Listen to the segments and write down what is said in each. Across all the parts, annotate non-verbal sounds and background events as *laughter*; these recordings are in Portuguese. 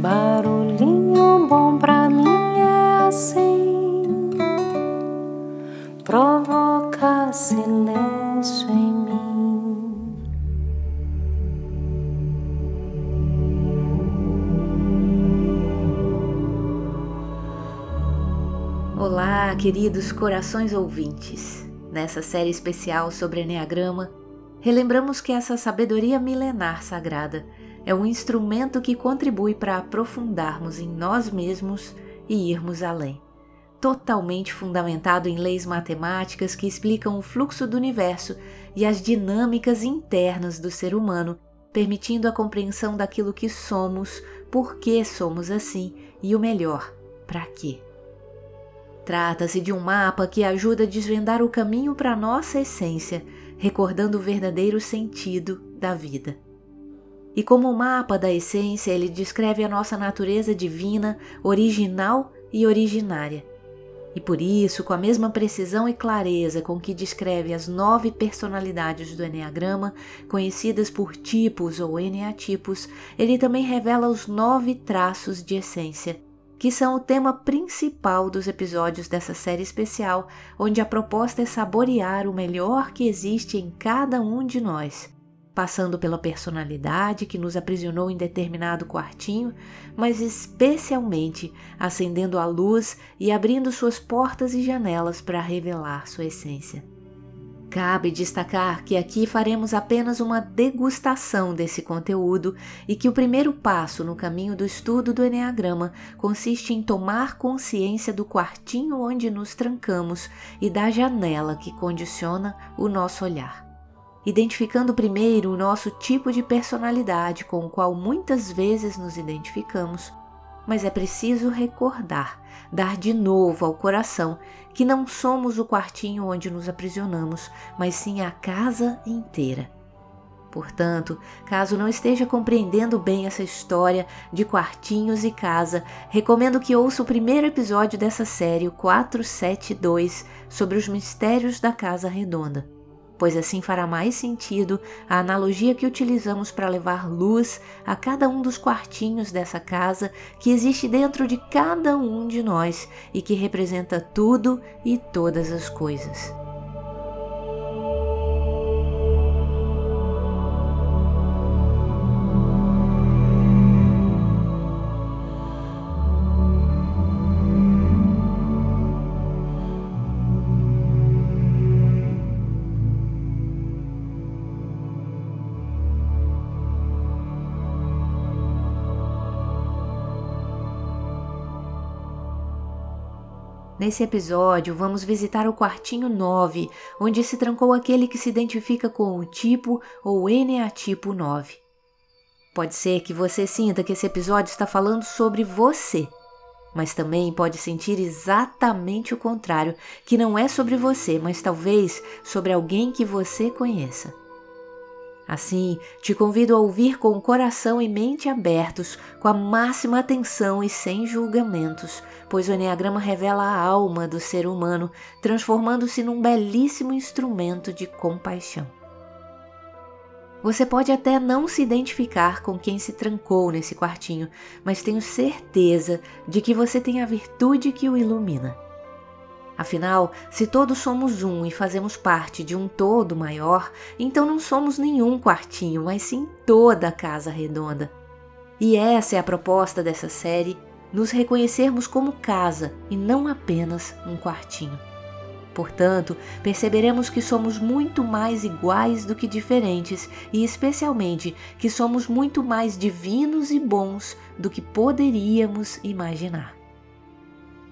Barulhinho bom pra mim é assim, provoca silêncio em mim. Olá, queridos corações ouvintes. Nessa série especial sobre Enneagrama, relembramos que essa sabedoria milenar sagrada é um instrumento que contribui para aprofundarmos em nós mesmos e irmos além. Totalmente fundamentado em leis matemáticas que explicam o fluxo do universo e as dinâmicas internas do ser humano, permitindo a compreensão daquilo que somos, por que somos assim e o melhor, para quê. Trata-se de um mapa que ajuda a desvendar o caminho para nossa essência, recordando o verdadeiro sentido da vida. E como mapa da essência, ele descreve a nossa natureza divina, original e originária. E por isso, com a mesma precisão e clareza com que descreve as nove personalidades do Enneagrama, conhecidas por tipos ou eneatipos, ele também revela os nove traços de essência, que são o tema principal dos episódios dessa série especial, onde a proposta é saborear o melhor que existe em cada um de nós passando pela personalidade que nos aprisionou em determinado quartinho, mas especialmente acendendo a luz e abrindo suas portas e janelas para revelar sua essência. Cabe destacar que aqui faremos apenas uma degustação desse conteúdo e que o primeiro passo no caminho do estudo do Enneagrama consiste em tomar consciência do quartinho onde nos trancamos e da janela que condiciona o nosso olhar identificando primeiro o nosso tipo de personalidade com o qual muitas vezes nos identificamos, mas é preciso recordar, dar de novo ao coração que não somos o quartinho onde nos aprisionamos, mas sim a casa inteira. Portanto, caso não esteja compreendendo bem essa história de quartinhos e casa, recomendo que ouça o primeiro episódio dessa série, o 472, sobre os mistérios da Casa Redonda pois assim fará mais sentido a analogia que utilizamos para levar luz a cada um dos quartinhos dessa casa que existe dentro de cada um de nós e que representa tudo e todas as coisas. Nesse episódio, vamos visitar o quartinho 9, onde se trancou aquele que se identifica com o tipo ou eneatipo 9. Pode ser que você sinta que esse episódio está falando sobre você, mas também pode sentir exatamente o contrário, que não é sobre você, mas talvez sobre alguém que você conheça. Assim, te convido a ouvir com o coração e mente abertos, com a máxima atenção e sem julgamentos, pois o Enneagrama revela a alma do ser humano, transformando-se num belíssimo instrumento de compaixão. Você pode até não se identificar com quem se trancou nesse quartinho, mas tenho certeza de que você tem a virtude que o ilumina. Afinal, se todos somos um e fazemos parte de um todo maior, então não somos nenhum quartinho, mas sim toda a casa redonda. E essa é a proposta dessa série: nos reconhecermos como casa e não apenas um quartinho. Portanto, perceberemos que somos muito mais iguais do que diferentes e, especialmente, que somos muito mais divinos e bons do que poderíamos imaginar.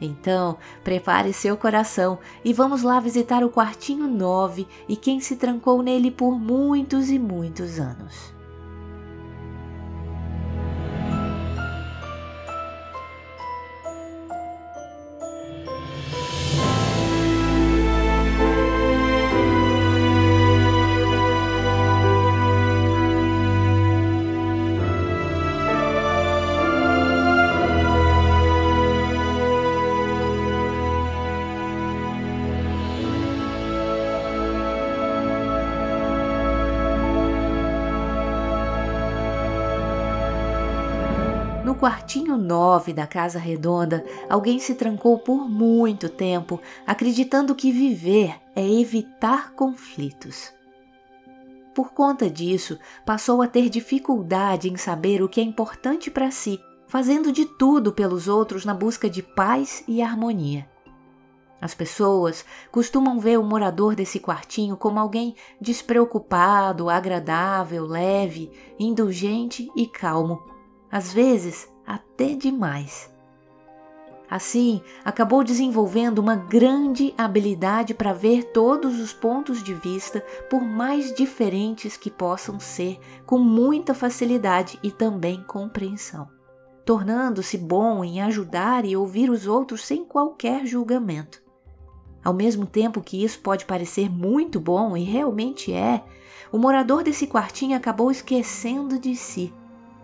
Então, prepare seu coração e vamos lá visitar o quartinho 9 e quem se trancou nele por muitos e muitos anos. Quartinho 9 da Casa Redonda, alguém se trancou por muito tempo, acreditando que viver é evitar conflitos. Por conta disso, passou a ter dificuldade em saber o que é importante para si, fazendo de tudo pelos outros na busca de paz e harmonia. As pessoas costumam ver o morador desse quartinho como alguém despreocupado, agradável, leve, indulgente e calmo, às vezes até demais. Assim, acabou desenvolvendo uma grande habilidade para ver todos os pontos de vista, por mais diferentes que possam ser, com muita facilidade e também compreensão, tornando-se bom em ajudar e ouvir os outros sem qualquer julgamento. Ao mesmo tempo que isso pode parecer muito bom e realmente é, o morador desse quartinho acabou esquecendo de si,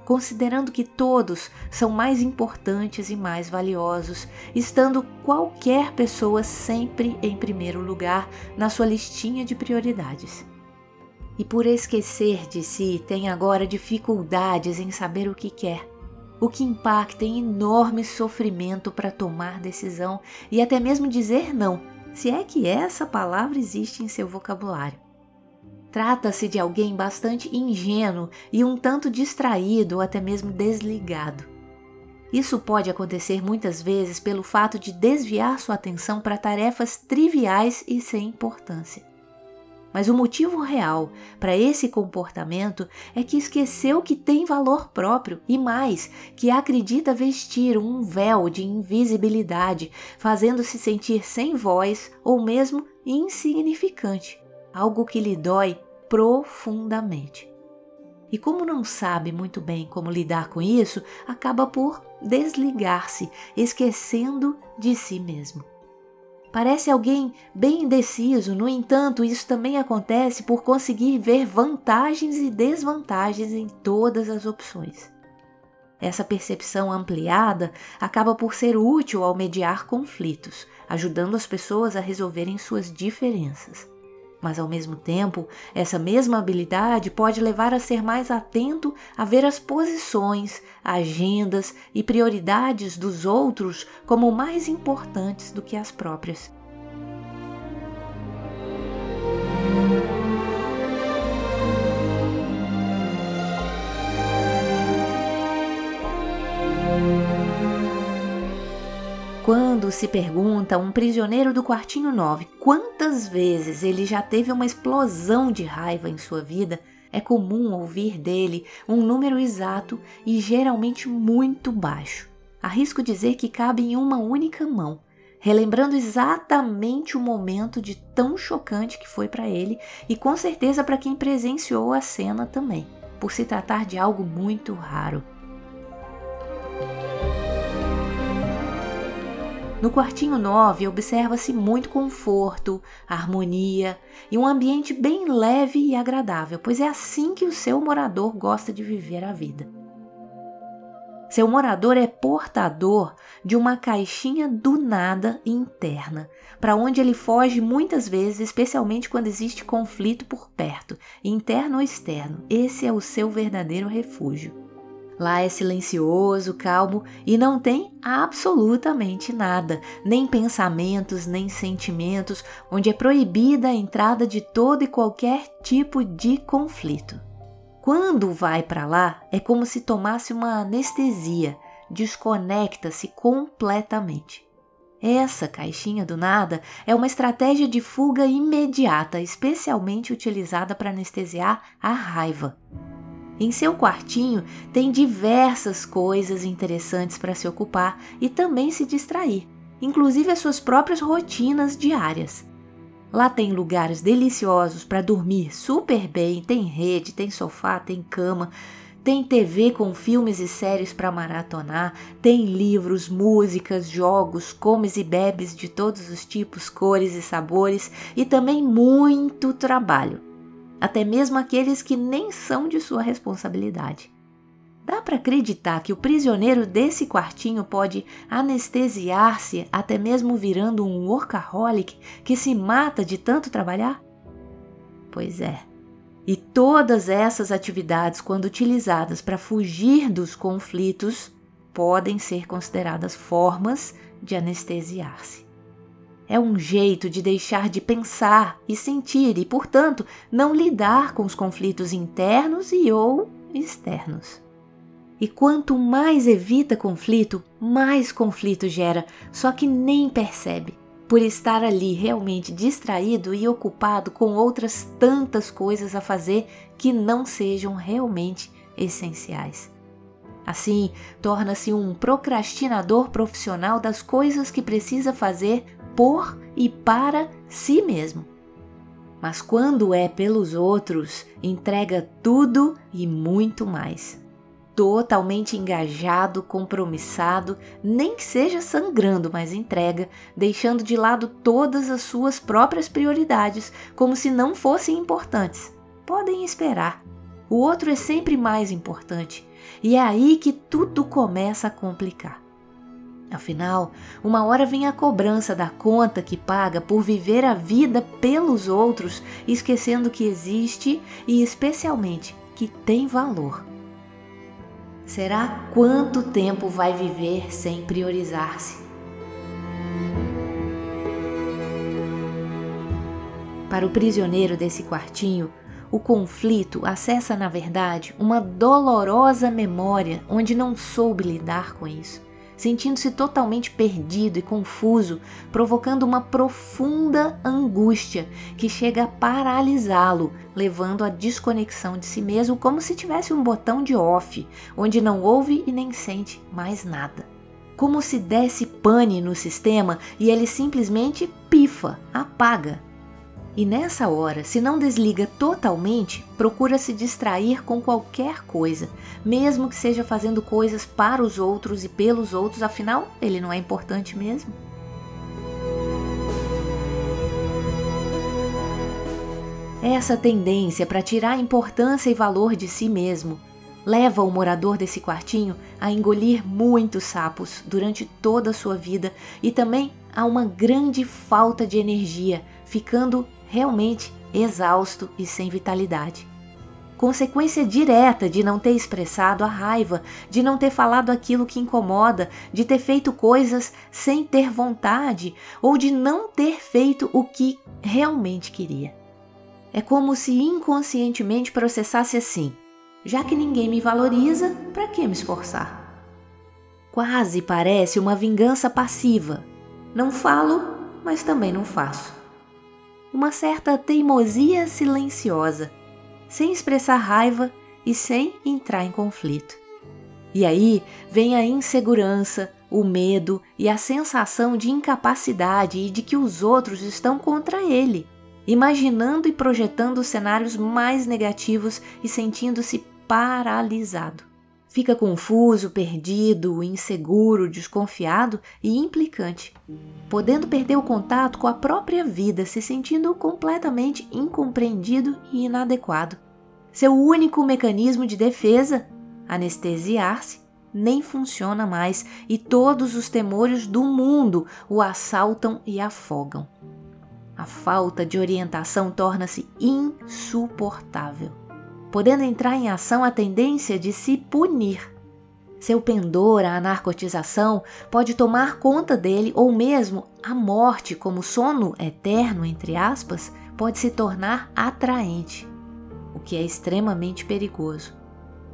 considerando que todos são mais importantes e mais valiosos, estando qualquer pessoa sempre em primeiro lugar na sua listinha de prioridades. E por esquecer de si, tem agora dificuldades em saber o que quer, o que impacta em enorme sofrimento para tomar decisão e até mesmo dizer não se é que essa palavra existe em seu vocabulário. Trata-se de alguém bastante ingênuo e um tanto distraído ou até mesmo desligado. Isso pode acontecer muitas vezes pelo fato de desviar sua atenção para tarefas triviais e sem importância. Mas o motivo real para esse comportamento é que esqueceu que tem valor próprio e mais, que acredita vestir um véu de invisibilidade, fazendo-se sentir sem voz ou mesmo insignificante, algo que lhe dói profundamente. E como não sabe muito bem como lidar com isso, acaba por desligar-se, esquecendo de si mesmo. Parece alguém bem indeciso, no entanto, isso também acontece por conseguir ver vantagens e desvantagens em todas as opções. Essa percepção ampliada acaba por ser útil ao mediar conflitos, ajudando as pessoas a resolverem suas diferenças. Mas ao mesmo tempo, essa mesma habilidade pode levar a ser mais atento a ver as posições, agendas e prioridades dos outros como mais importantes do que as próprias. Quando se pergunta a um prisioneiro do quartinho 9 quantas vezes ele já teve uma explosão de raiva em sua vida, é comum ouvir dele um número exato e geralmente muito baixo. Arrisco dizer que cabe em uma única mão, relembrando exatamente o momento de tão chocante que foi para ele e com certeza para quem presenciou a cena também, por se tratar de algo muito raro. No quartinho 9 observa-se muito conforto, harmonia e um ambiente bem leve e agradável, pois é assim que o seu morador gosta de viver a vida. Seu morador é portador de uma caixinha do nada interna, para onde ele foge muitas vezes, especialmente quando existe conflito por perto, interno ou externo. Esse é o seu verdadeiro refúgio. Lá é silencioso, calmo e não tem absolutamente nada, nem pensamentos, nem sentimentos, onde é proibida a entrada de todo e qualquer tipo de conflito. Quando vai para lá, é como se tomasse uma anestesia, desconecta-se completamente. Essa caixinha do nada é uma estratégia de fuga imediata, especialmente utilizada para anestesiar a raiva. Em seu quartinho tem diversas coisas interessantes para se ocupar e também se distrair, inclusive as suas próprias rotinas diárias. Lá tem lugares deliciosos para dormir super bem, tem rede, tem sofá, tem cama, tem TV com filmes e séries para maratonar, tem livros, músicas, jogos, comes e bebes de todos os tipos, cores e sabores e também muito trabalho até mesmo aqueles que nem são de sua responsabilidade. Dá para acreditar que o prisioneiro desse quartinho pode anestesiar-se até mesmo virando um workaholic que se mata de tanto trabalhar? Pois é. E todas essas atividades, quando utilizadas para fugir dos conflitos, podem ser consideradas formas de anestesiar-se. É um jeito de deixar de pensar e sentir e, portanto, não lidar com os conflitos internos e ou externos. E quanto mais evita conflito, mais conflito gera, só que nem percebe, por estar ali realmente distraído e ocupado com outras tantas coisas a fazer que não sejam realmente essenciais. Assim, torna-se um procrastinador profissional das coisas que precisa fazer por e para si mesmo. Mas quando é pelos outros, entrega tudo e muito mais. Totalmente engajado, compromissado, nem que seja sangrando, mas entrega, deixando de lado todas as suas próprias prioridades, como se não fossem importantes. Podem esperar. O outro é sempre mais importante, e é aí que tudo começa a complicar. Afinal, uma hora vem a cobrança da conta que paga por viver a vida pelos outros, esquecendo que existe e, especialmente, que tem valor. Será quanto tempo vai viver sem priorizar-se? Para o prisioneiro desse quartinho, o conflito acessa, na verdade, uma dolorosa memória onde não soube lidar com isso sentindo-se totalmente perdido e confuso, provocando uma profunda angústia que chega a paralisá-lo, levando à desconexão de si mesmo, como se tivesse um botão de off, onde não ouve e nem sente mais nada. Como se desse pane no sistema e ele simplesmente pifa, apaga, e nessa hora, se não desliga totalmente, procura se distrair com qualquer coisa, mesmo que seja fazendo coisas para os outros e pelos outros, afinal, ele não é importante mesmo. Essa tendência para tirar importância e valor de si mesmo leva o morador desse quartinho a engolir muitos sapos durante toda a sua vida e também a uma grande falta de energia, ficando realmente exausto e sem vitalidade. Consequência direta de não ter expressado a raiva, de não ter falado aquilo que incomoda, de ter feito coisas sem ter vontade ou de não ter feito o que realmente queria. É como se inconscientemente processasse assim: já que ninguém me valoriza, para que me esforçar? Quase parece uma vingança passiva. Não falo, mas também não faço uma certa teimosia silenciosa, sem expressar raiva e sem entrar em conflito. E aí vem a insegurança, o medo e a sensação de incapacidade e de que os outros estão contra ele, imaginando e projetando cenários mais negativos e sentindo-se paralisado. Fica confuso, perdido, inseguro, desconfiado e implicante, podendo perder o contato com a própria vida, se sentindo completamente incompreendido e inadequado. Seu único mecanismo de defesa, anestesiar-se, nem funciona mais e todos os temores do mundo o assaltam e afogam. A falta de orientação torna-se insuportável podendo entrar em ação a tendência de se punir. Seu pendor à narcotização pode tomar conta dele ou mesmo a morte como sono eterno, entre aspas, pode se tornar atraente, o que é extremamente perigoso.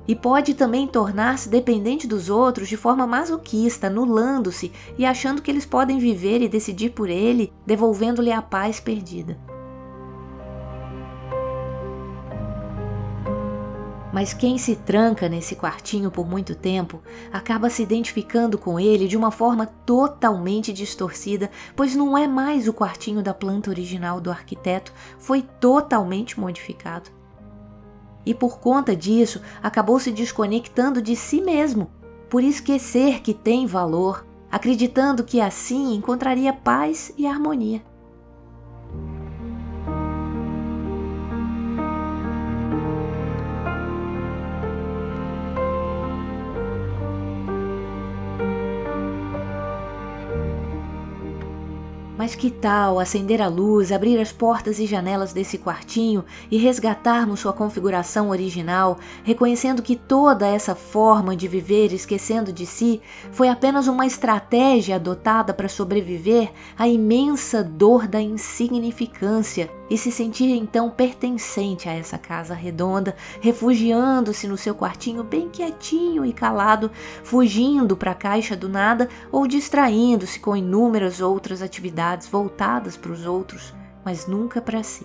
E pode também tornar-se dependente dos outros de forma masoquista, anulando-se e achando que eles podem viver e decidir por ele, devolvendo-lhe a paz perdida. Mas quem se tranca nesse quartinho por muito tempo acaba se identificando com ele de uma forma totalmente distorcida, pois não é mais o quartinho da planta original do arquiteto, foi totalmente modificado. E por conta disso, acabou se desconectando de si mesmo, por esquecer que tem valor, acreditando que assim encontraria paz e harmonia. Mas que tal acender a luz, abrir as portas e janelas desse quartinho e resgatarmos sua configuração original, reconhecendo que toda essa forma de viver esquecendo de si foi apenas uma estratégia adotada para sobreviver à imensa dor da insignificância e se sentir então pertencente a essa casa redonda, refugiando-se no seu quartinho bem quietinho e calado, fugindo para a caixa do nada ou distraindo-se com inúmeras outras atividades voltadas para os outros, mas nunca para si.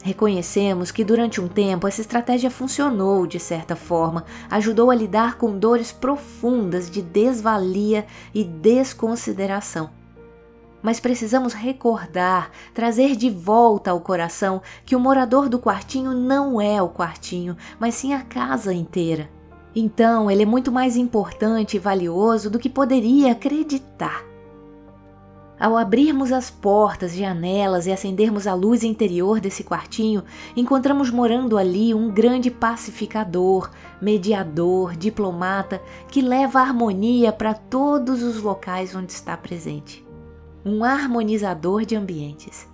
Reconhecemos que durante um tempo essa estratégia funcionou de certa forma, ajudou a lidar com dores profundas de desvalia e desconsideração. Mas precisamos recordar, trazer de volta ao coração que o morador do quartinho não é o quartinho, mas sim a casa inteira. Então, ele é muito mais importante e valioso do que poderia acreditar. Ao abrirmos as portas, janelas e acendermos a luz interior desse quartinho, encontramos morando ali um grande pacificador, mediador, diplomata que leva harmonia para todos os locais onde está presente. Um harmonizador de ambientes.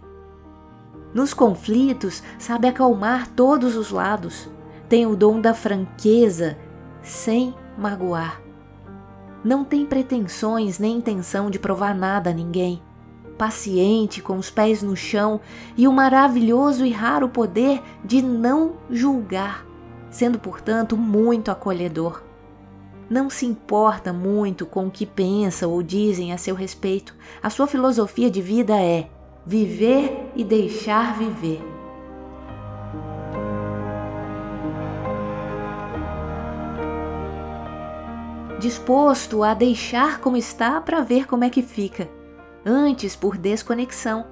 Nos conflitos, sabe acalmar todos os lados. Tem o dom da franqueza, sem magoar não tem pretensões nem intenção de provar nada a ninguém. Paciente, com os pés no chão e o maravilhoso e raro poder de não julgar, sendo, portanto, muito acolhedor. Não se importa muito com o que pensa ou dizem a seu respeito. A sua filosofia de vida é viver e deixar viver. disposto a deixar como está para ver como é que fica, antes por desconexão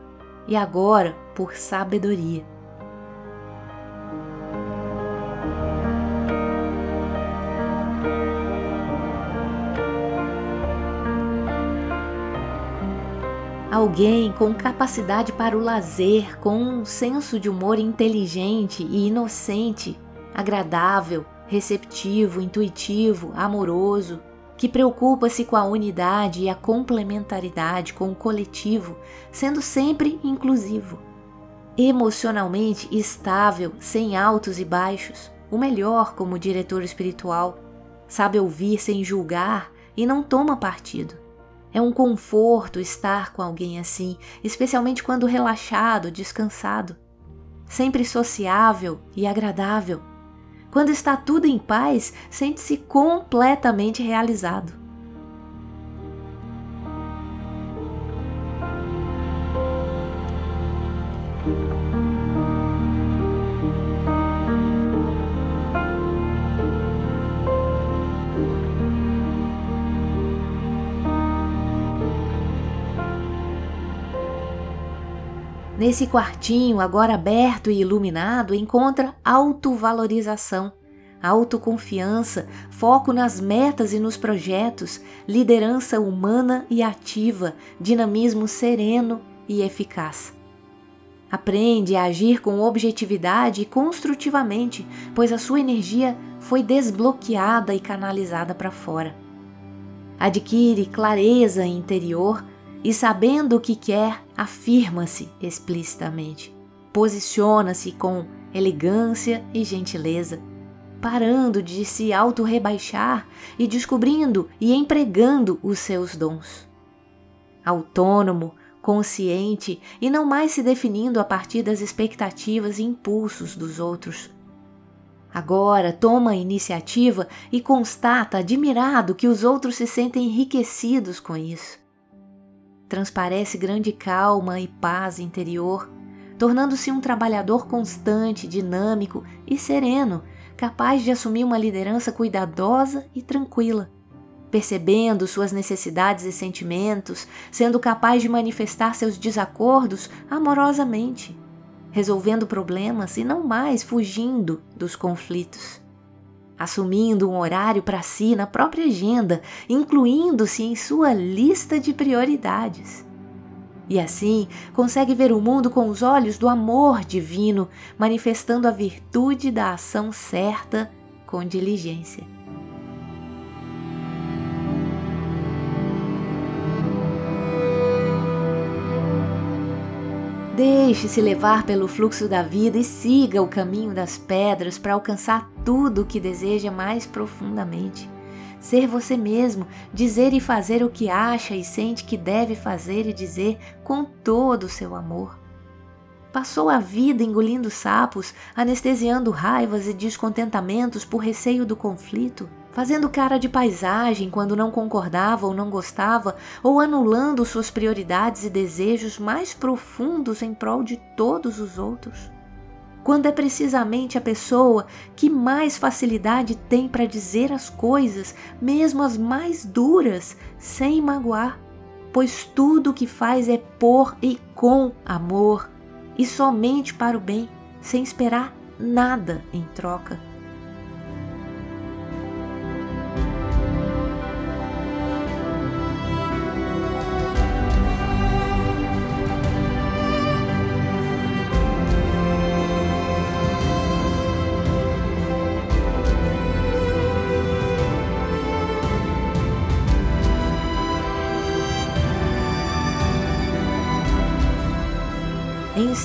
e agora por sabedoria. Alguém com capacidade para o lazer, com um senso de humor inteligente e inocente, agradável, receptivo, intuitivo, amoroso, que preocupa-se com a unidade e a complementaridade com o coletivo, sendo sempre inclusivo. Emocionalmente estável, sem altos e baixos, o melhor como diretor espiritual, sabe ouvir sem julgar e não toma partido. É um conforto estar com alguém assim, especialmente quando relaxado, descansado. Sempre sociável e agradável quando está tudo em paz, sente-se completamente realizado. Nesse quartinho, agora aberto e iluminado, encontra autovalorização, autoconfiança, foco nas metas e nos projetos, liderança humana e ativa, dinamismo sereno e eficaz. Aprende a agir com objetividade e construtivamente, pois a sua energia foi desbloqueada e canalizada para fora. Adquire clareza interior e sabendo o que quer, afirma-se explicitamente. Posiciona-se com elegância e gentileza, parando de se auto-rebaixar e descobrindo e empregando os seus dons. Autônomo, consciente e não mais se definindo a partir das expectativas e impulsos dos outros. Agora toma a iniciativa e constata admirado que os outros se sentem enriquecidos com isso transparece grande calma e paz interior, tornando-se um trabalhador constante, dinâmico e sereno, capaz de assumir uma liderança cuidadosa e tranquila, percebendo suas necessidades e sentimentos, sendo capaz de manifestar seus desacordos amorosamente, resolvendo problemas e não mais fugindo dos conflitos assumindo um horário para si na própria agenda, incluindo-se em sua lista de prioridades. E assim consegue ver o mundo com os olhos do amor divino, manifestando a virtude da ação certa com diligência. Deixe-se levar pelo fluxo da vida e siga o caminho das pedras para alcançar tudo o que deseja mais profundamente. Ser você mesmo, dizer e fazer o que acha e sente que deve fazer e dizer com todo o seu amor. Passou a vida engolindo sapos, anestesiando raivas e descontentamentos por receio do conflito, fazendo cara de paisagem quando não concordava ou não gostava, ou anulando suas prioridades e desejos mais profundos em prol de todos os outros. Quando é precisamente a pessoa que mais facilidade tem para dizer as coisas, mesmo as mais duras, sem magoar, pois tudo o que faz é por e com amor, e somente para o bem, sem esperar nada em troca.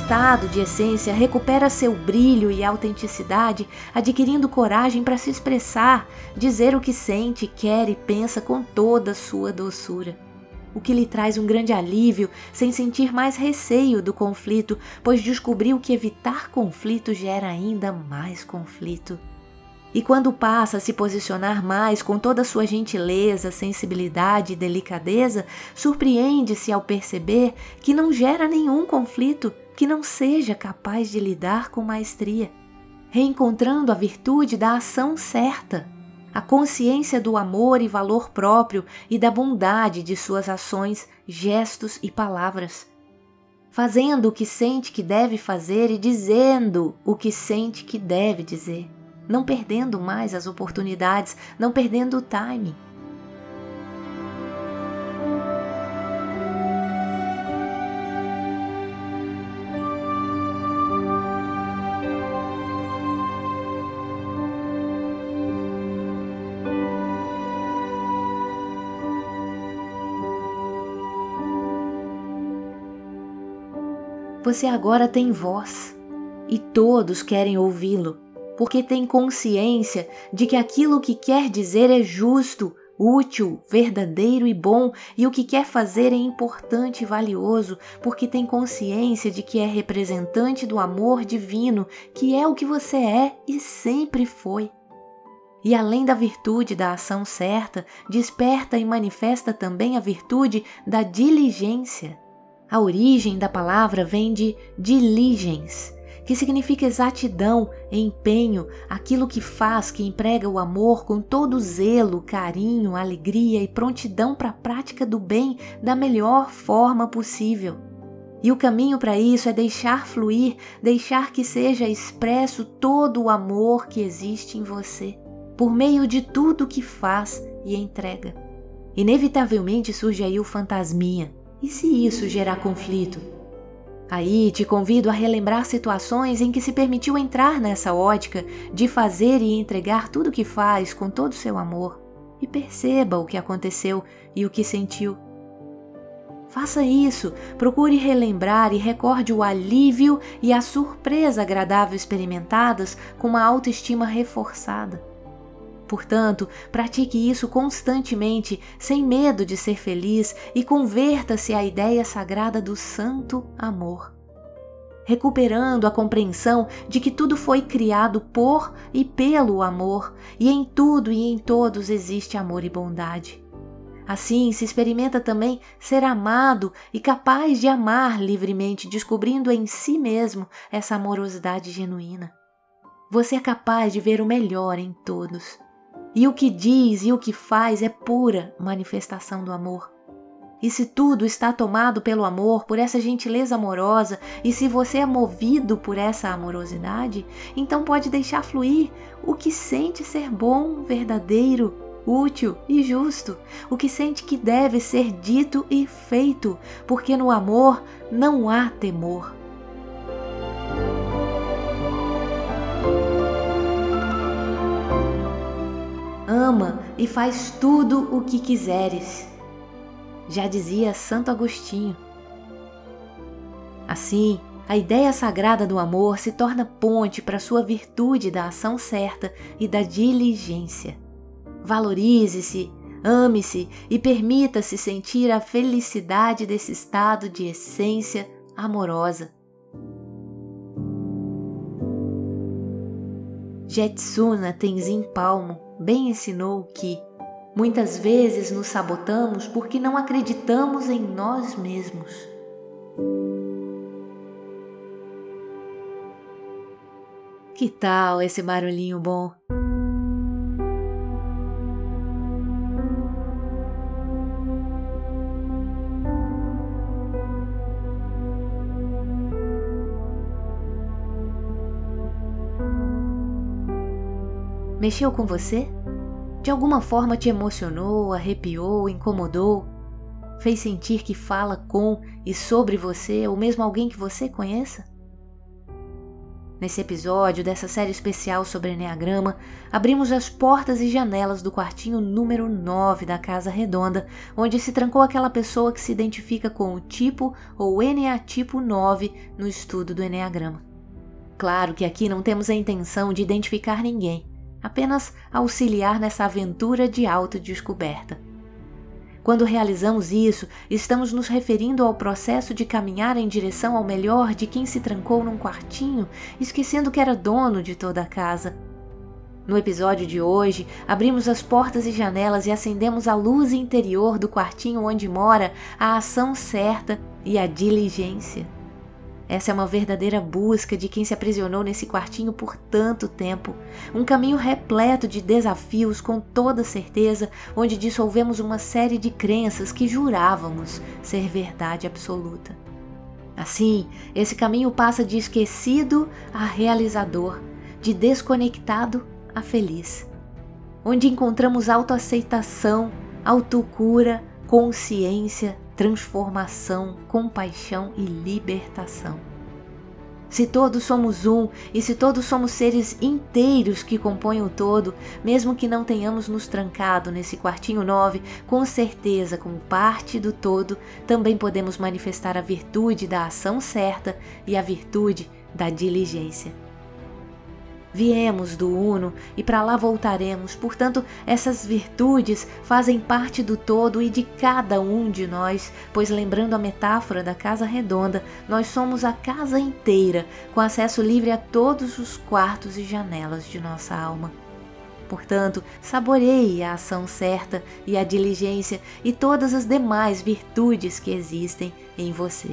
Estado de essência, recupera seu brilho e autenticidade, adquirindo coragem para se expressar, dizer o que sente, quer e pensa com toda sua doçura. O que lhe traz um grande alívio, sem sentir mais receio do conflito, pois descobriu que evitar conflito gera ainda mais conflito. E quando passa a se posicionar mais com toda sua gentileza, sensibilidade e delicadeza, surpreende-se ao perceber que não gera nenhum conflito que não seja capaz de lidar com maestria, reencontrando a virtude da ação certa, a consciência do amor e valor próprio e da bondade de suas ações, gestos e palavras. Fazendo o que sente que deve fazer e dizendo o que sente que deve dizer não perdendo mais as oportunidades, não perdendo o time. Você agora tem voz e todos querem ouvi-lo porque tem consciência de que aquilo que quer dizer é justo, útil, verdadeiro e bom, e o que quer fazer é importante e valioso, porque tem consciência de que é representante do amor divino, que é o que você é e sempre foi. E além da virtude da ação certa, desperta e manifesta também a virtude da diligência. A origem da palavra vem de diligens, que significa exatidão, empenho, aquilo que faz, que emprega o amor com todo zelo, carinho, alegria e prontidão para a prática do bem da melhor forma possível. E o caminho para isso é deixar fluir, deixar que seja expresso todo o amor que existe em você, por meio de tudo que faz e entrega. Inevitavelmente surge aí o fantasminha. E se isso gerar conflito? Aí te convido a relembrar situações em que se permitiu entrar nessa ótica de fazer e entregar tudo o que faz com todo o seu amor e perceba o que aconteceu e o que sentiu. Faça isso, procure relembrar e recorde o alívio e a surpresa agradável experimentadas com uma autoestima reforçada. Portanto, pratique isso constantemente, sem medo de ser feliz e converta-se à ideia sagrada do santo amor. Recuperando a compreensão de que tudo foi criado por e pelo amor, e em tudo e em todos existe amor e bondade. Assim, se experimenta também ser amado e capaz de amar livremente, descobrindo em si mesmo essa amorosidade genuína. Você é capaz de ver o melhor em todos e o que diz e o que faz é pura manifestação do amor. E se tudo está tomado pelo amor, por essa gentileza amorosa, e se você é movido por essa amorosidade, então pode deixar fluir o que sente ser bom, verdadeiro, útil e justo, o que sente que deve ser dito e feito, porque no amor não há temor. Ama e faz tudo o que quiseres. Já dizia Santo Agostinho. Assim, a ideia sagrada do amor se torna ponte para sua virtude da ação certa e da diligência. Valorize-se, ame-se e permita-se sentir a felicidade desse estado de essência amorosa. Jetsuna Tenzin Palmo bem ensinou que muitas vezes nos sabotamos porque não acreditamos em nós mesmos. Que tal esse barulhinho bom? Mexeu com você? De alguma forma te emocionou, arrepiou, incomodou? Fez sentir que fala com e sobre você ou mesmo alguém que você conheça? Nesse episódio dessa série especial sobre Enneagrama, abrimos as portas e janelas do quartinho número 9 da Casa Redonda, onde se trancou aquela pessoa que se identifica com o tipo ou Eneatipo 9 no estudo do Enneagrama. Claro que aqui não temos a intenção de identificar ninguém, apenas auxiliar nessa aventura de autodescoberta. Quando realizamos isso, estamos nos referindo ao processo de caminhar em direção ao melhor de quem se trancou num quartinho, esquecendo que era dono de toda a casa. No episódio de hoje, abrimos as portas e janelas e acendemos a luz interior do quartinho onde mora a ação certa e a diligência. Essa é uma verdadeira busca de quem se aprisionou nesse quartinho por tanto tempo. Um caminho repleto de desafios, com toda certeza, onde dissolvemos uma série de crenças que jurávamos ser verdade absoluta. Assim, esse caminho passa de esquecido a realizador, de desconectado a feliz, onde encontramos autoaceitação, autocura, consciência, transformação, compaixão e libertação. Se todos somos um e se todos somos seres inteiros que compõem o todo, mesmo que não tenhamos nos trancado nesse quartinho nove, com certeza, como parte do todo, também podemos manifestar a virtude da ação certa e a virtude da diligência. Viemos do Uno e para lá voltaremos, portanto, essas virtudes fazem parte do todo e de cada um de nós, pois, lembrando a metáfora da casa redonda, nós somos a casa inteira, com acesso livre a todos os quartos e janelas de nossa alma. Portanto, saboreie a ação certa e a diligência e todas as demais virtudes que existem em você.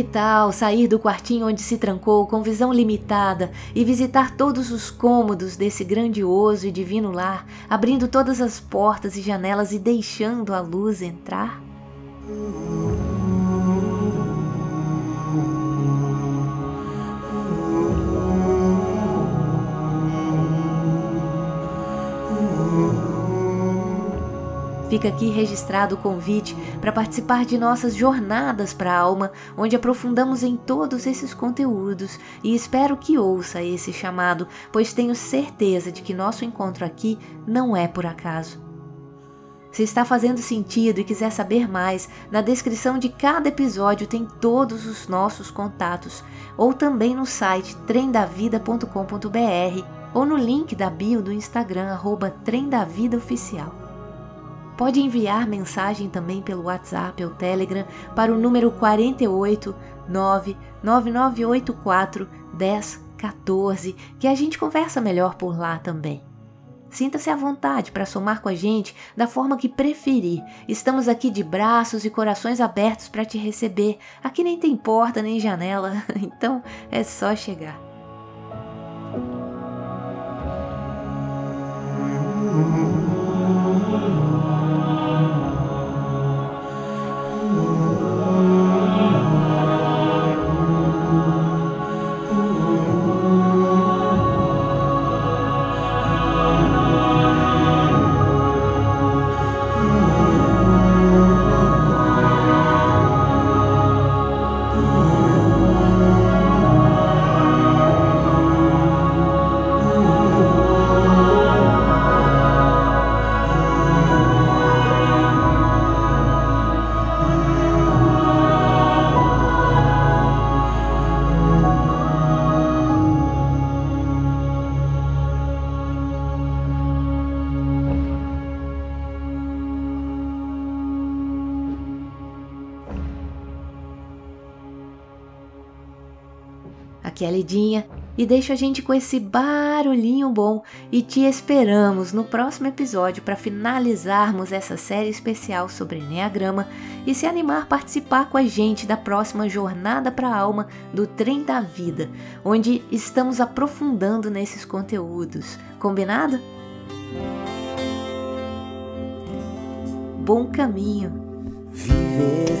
Que tal sair do quartinho onde se trancou com visão limitada e visitar todos os cômodos desse grandioso e divino lar, abrindo todas as portas e janelas e deixando a luz entrar? Fica aqui registrado o convite para participar de nossas jornadas para a alma, onde aprofundamos em todos esses conteúdos e espero que ouça esse chamado, pois tenho certeza de que nosso encontro aqui não é por acaso. Se está fazendo sentido e quiser saber mais, na descrição de cada episódio tem todos os nossos contatos, ou também no site trendavida.com.br ou no link da bio do Instagram, arroba Oficial. Pode enviar mensagem também pelo WhatsApp ou Telegram para o número 48 99984 1014, que a gente conversa melhor por lá também. Sinta-se à vontade para somar com a gente da forma que preferir. Estamos aqui de braços e corações abertos para te receber. Aqui nem tem porta nem janela, *laughs* então é só chegar. Deixa a gente com esse barulhinho bom e te esperamos no próximo episódio para finalizarmos essa série especial sobre Enneagrama e se animar a participar com a gente da próxima Jornada para a Alma do Trem da Vida, onde estamos aprofundando nesses conteúdos. Combinado? Bom caminho! Viver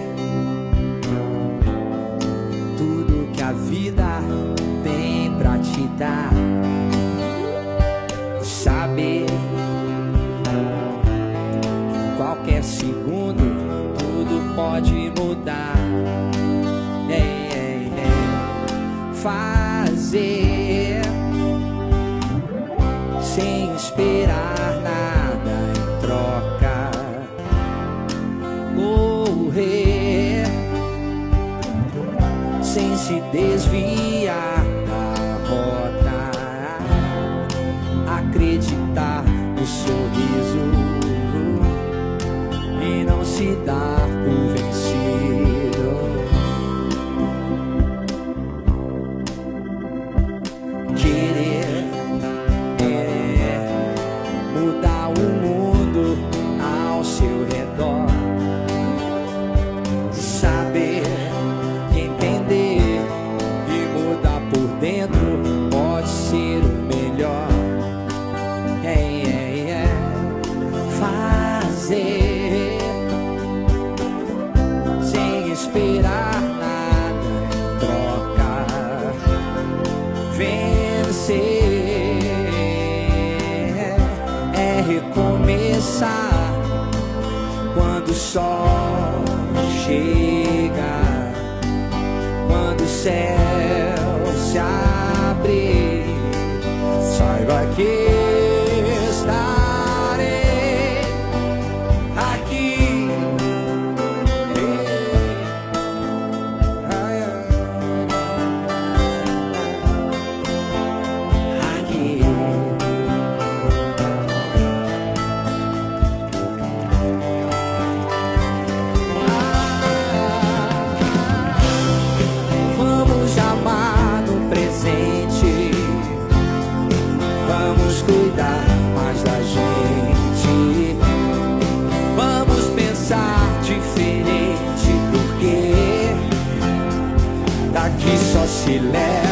tudo que a vida dar. Saber que qualquer segundo tudo pode mudar. É, é, é. Fazer sem esperar nada em troca. Morrer sem se desviar sad filé.